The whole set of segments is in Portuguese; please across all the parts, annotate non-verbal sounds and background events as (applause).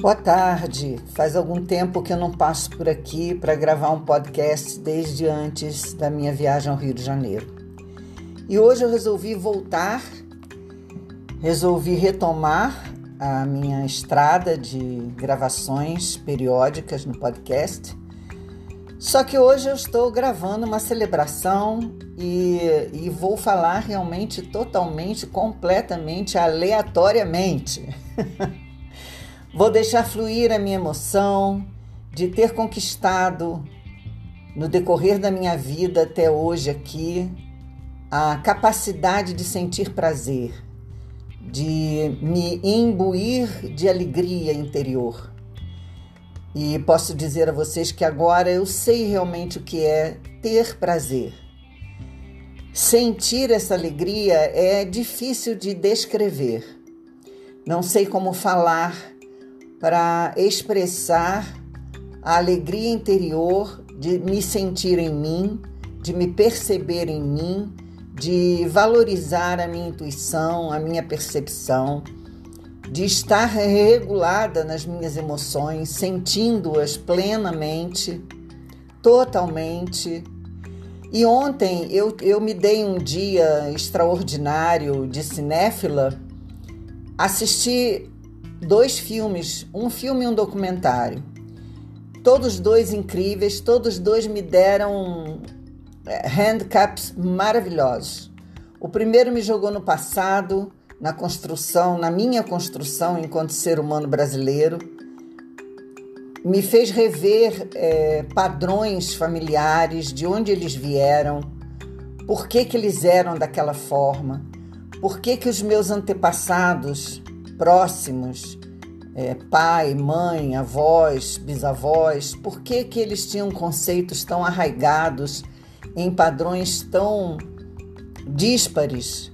Boa tarde. Faz algum tempo que eu não passo por aqui para gravar um podcast desde antes da minha viagem ao Rio de Janeiro. E hoje eu resolvi voltar, resolvi retomar a minha estrada de gravações periódicas no podcast. Só que hoje eu estou gravando uma celebração e, e vou falar realmente totalmente, completamente aleatoriamente. (laughs) Vou deixar fluir a minha emoção de ter conquistado no decorrer da minha vida até hoje aqui a capacidade de sentir prazer, de me imbuir de alegria interior. E posso dizer a vocês que agora eu sei realmente o que é ter prazer. Sentir essa alegria é difícil de descrever. Não sei como falar para expressar a alegria interior de me sentir em mim, de me perceber em mim, de valorizar a minha intuição, a minha percepção, de estar regulada nas minhas emoções, sentindo-as plenamente, totalmente. E ontem eu, eu me dei um dia extraordinário de cinéfila, assisti dois filmes, um filme e um documentário. Todos dois incríveis, todos dois me deram é, handicaps maravilhosos. O primeiro me jogou no passado, na construção, na minha construção enquanto ser humano brasileiro, me fez rever é, padrões familiares, de onde eles vieram, por que, que eles eram daquela forma, por que, que os meus antepassados próximos, é, pai, mãe, avós, bisavós, por que, que eles tinham conceitos tão arraigados em padrões tão díspares?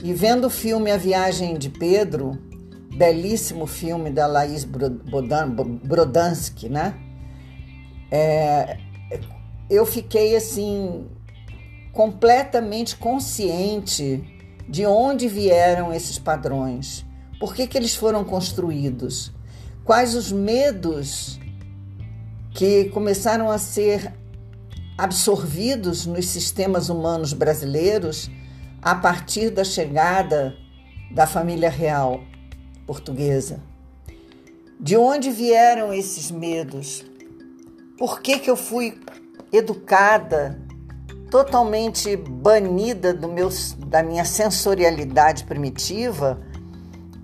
E vendo o filme A Viagem de Pedro, belíssimo filme da Laís Brodansky, né? É, eu fiquei assim completamente consciente de onde vieram esses padrões por que, que eles foram construídos? Quais os medos que começaram a ser absorvidos nos sistemas humanos brasileiros a partir da chegada da família real portuguesa? De onde vieram esses medos? Por que, que eu fui educada totalmente banida do meu, da minha sensorialidade primitiva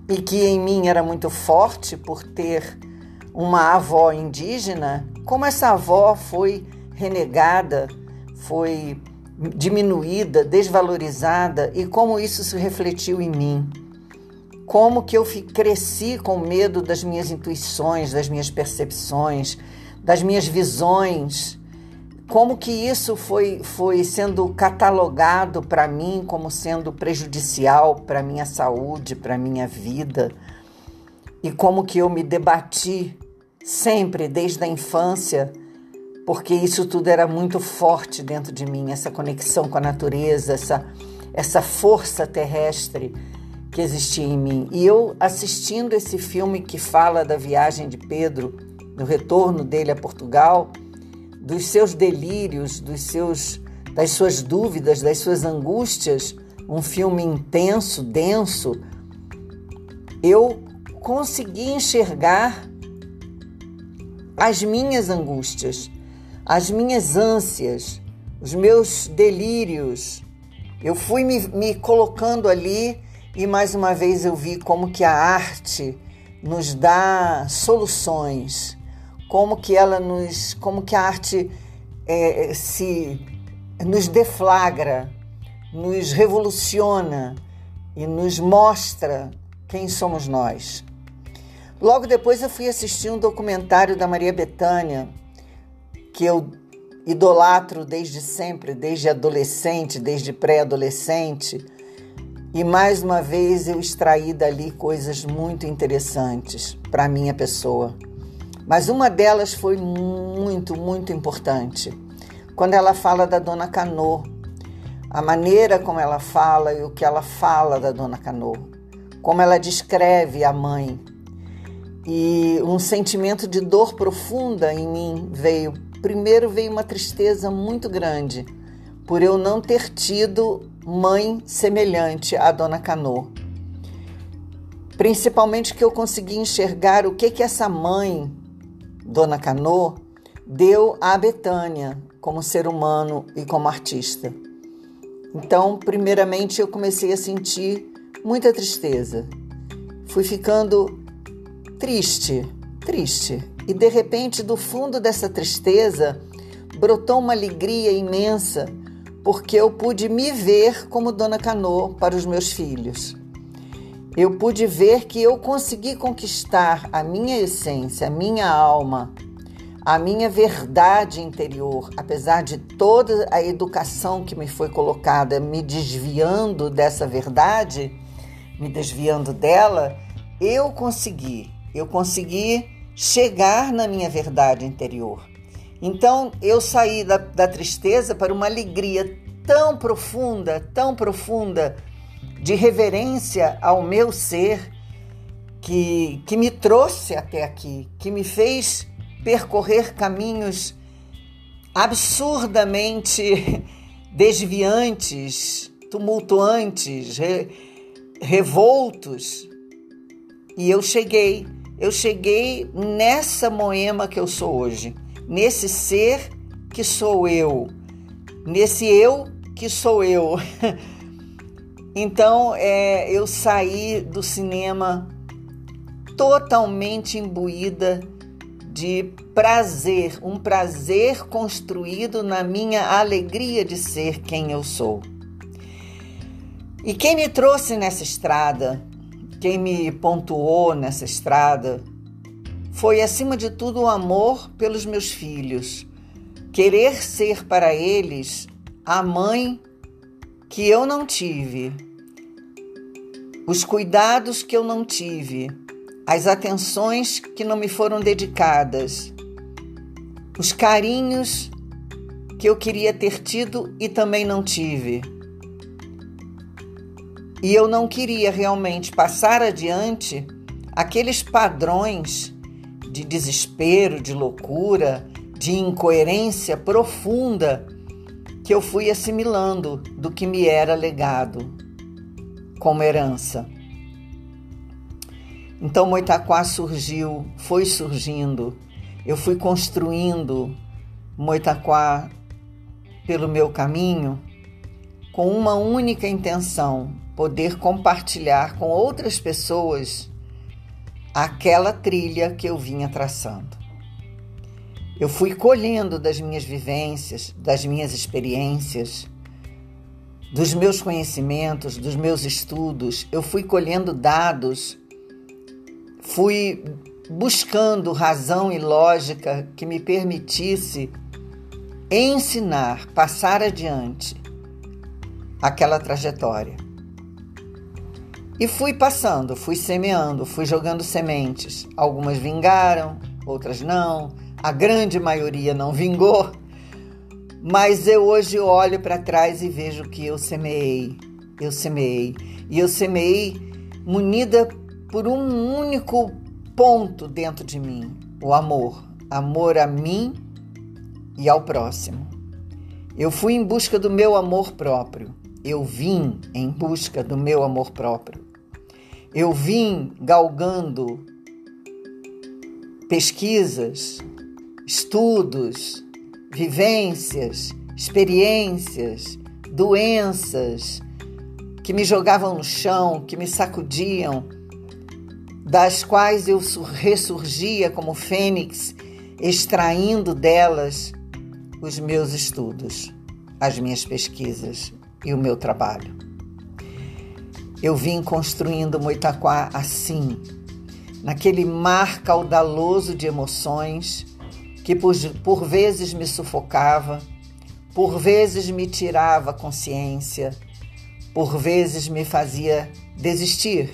e que em mim era muito forte por ter uma avó indígena, como essa avó foi renegada, foi diminuída, desvalorizada e como isso se refletiu em mim. Como que eu cresci com medo das minhas intuições, das minhas percepções, das minhas visões como que isso foi, foi sendo catalogado para mim como sendo prejudicial para minha saúde, para minha vida, e como que eu me debati sempre desde a infância, porque isso tudo era muito forte dentro de mim, essa conexão com a natureza, essa, essa força terrestre que existia em mim. E eu assistindo esse filme que fala da viagem de Pedro, do retorno dele a Portugal, dos seus delírios, dos seus, das suas dúvidas, das suas angústias, um filme intenso, denso, eu consegui enxergar as minhas angústias, as minhas ânsias, os meus delírios. Eu fui me, me colocando ali e mais uma vez eu vi como que a arte nos dá soluções como que ela nos, como que a arte é, se nos deflagra, nos revoluciona e nos mostra quem somos nós. Logo depois eu fui assistir um documentário da Maria Bethânia, que eu idolatro desde sempre, desde adolescente, desde pré-adolescente, e mais uma vez eu extraí dali coisas muito interessantes para minha pessoa. Mas uma delas foi muito, muito importante. Quando ela fala da Dona Canô, a maneira como ela fala e o que ela fala da Dona Canô, como ela descreve a mãe. e um sentimento de dor profunda em mim veio. Primeiro veio uma tristeza muito grande por eu não ter tido mãe semelhante à Dona Canô. Principalmente que eu consegui enxergar o que que essa mãe, Dona Canô, deu à Betânia como ser humano e como artista. Então, primeiramente, eu comecei a sentir muita tristeza. Fui ficando triste, triste. E de repente, do fundo dessa tristeza, brotou uma alegria imensa, porque eu pude me ver como Dona Canô para os meus filhos. Eu pude ver que eu consegui conquistar a minha essência, a minha alma, a minha verdade interior, apesar de toda a educação que me foi colocada me desviando dessa verdade, me desviando dela, eu consegui, eu consegui chegar na minha verdade interior. Então eu saí da, da tristeza para uma alegria tão profunda, tão profunda, de reverência ao meu ser, que, que me trouxe até aqui, que me fez percorrer caminhos absurdamente (laughs) desviantes, tumultuantes, re, revoltos. E eu cheguei, eu cheguei nessa moema que eu sou hoje, nesse ser que sou eu, nesse eu que sou eu. (laughs) Então, é, eu saí do cinema totalmente imbuída de prazer, um prazer construído na minha alegria de ser quem eu sou. E quem me trouxe nessa estrada, quem me pontuou nessa estrada, foi acima de tudo o amor pelos meus filhos, querer ser para eles a mãe que eu não tive, os cuidados que eu não tive as atenções que não me foram dedicadas, os carinhos que eu queria ter tido e também não tive. E eu não queria realmente passar adiante aqueles padrões de desespero, de loucura, de incoerência profunda que eu fui assimilando do que me era legado como herança. Então Moitaquá surgiu, foi surgindo. Eu fui construindo Moitaquá pelo meu caminho com uma única intenção: poder compartilhar com outras pessoas aquela trilha que eu vinha traçando. Eu fui colhendo das minhas vivências, das minhas experiências, dos meus conhecimentos, dos meus estudos, eu fui colhendo dados fui buscando razão e lógica que me permitisse ensinar, passar adiante aquela trajetória. E fui passando, fui semeando, fui jogando sementes. Algumas vingaram, outras não, a grande maioria não vingou. Mas eu hoje olho para trás e vejo que eu semeei, eu semeei. E eu semeei munida por um único ponto dentro de mim: o amor. Amor a mim e ao próximo. Eu fui em busca do meu amor próprio. Eu vim em busca do meu amor próprio. Eu vim galgando pesquisas, estudos, vivências, experiências, doenças que me jogavam no chão, que me sacudiam, das quais eu ressurgia como fênix, extraindo delas os meus estudos, as minhas pesquisas e o meu trabalho. Eu vim construindo Moitaquá assim, naquele mar caudaloso de emoções que por, por vezes me sufocava, por vezes me tirava a consciência, por vezes me fazia desistir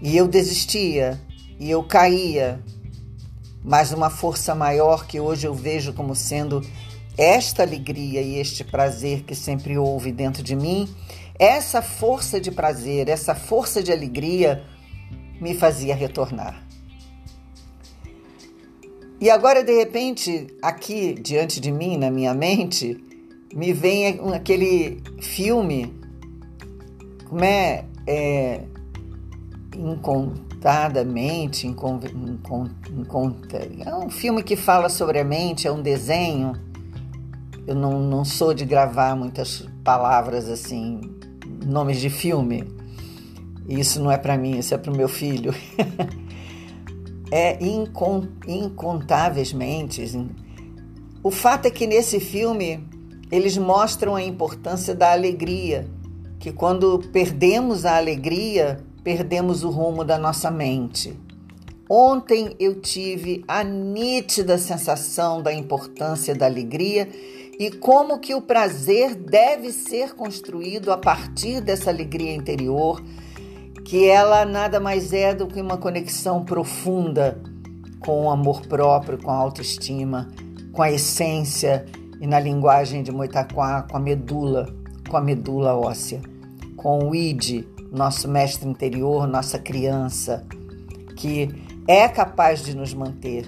e eu desistia, e eu caía, mas uma força maior que hoje eu vejo como sendo esta alegria e este prazer que sempre houve dentro de mim, essa força de prazer, essa força de alegria me fazia retornar. E agora, de repente, aqui diante de mim, na minha mente, me vem aquele filme, como é, é Incontadamente, incon, incon, incon, é um filme que fala sobre a mente, é um desenho. Eu não, não sou de gravar muitas palavras assim, nomes de filme. Isso não é para mim, isso é para o meu filho. (laughs) é incontáveis mentes. O fato é que nesse filme eles mostram a importância da alegria, que quando perdemos a alegria, perdemos o rumo da nossa mente. Ontem eu tive a nítida sensação da importância da alegria e como que o prazer deve ser construído a partir dessa alegria interior, que ela nada mais é do que uma conexão profunda com o amor próprio, com a autoestima, com a essência e na linguagem de Moitaquá, com a medula, com a medula óssea, com o id, nosso mestre interior, nossa criança, que é capaz de nos manter.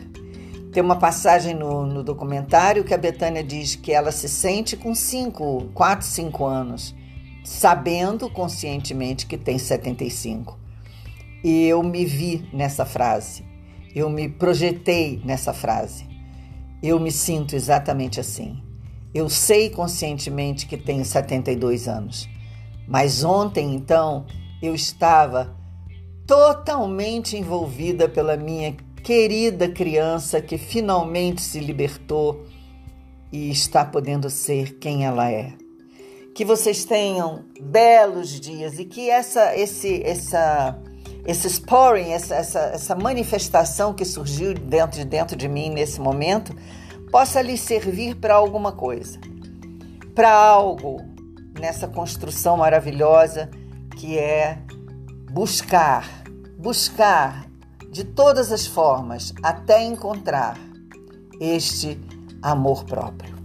Tem uma passagem no, no documentário que a Betânia diz que ela se sente com 5, 4, 5 anos, sabendo conscientemente que tem 75. E eu me vi nessa frase, eu me projetei nessa frase. Eu me sinto exatamente assim. Eu sei conscientemente que tenho 72 anos, mas ontem, então, eu estava totalmente envolvida pela minha querida criança que finalmente se libertou e está podendo ser quem ela é. Que vocês tenham belos dias e que essa, esse, essa, esse sparring, essa, essa, essa manifestação que surgiu dentro de dentro de mim nesse momento, possa lhe servir para alguma coisa, para algo nessa construção maravilhosa que é buscar, buscar de todas as formas até encontrar este amor próprio.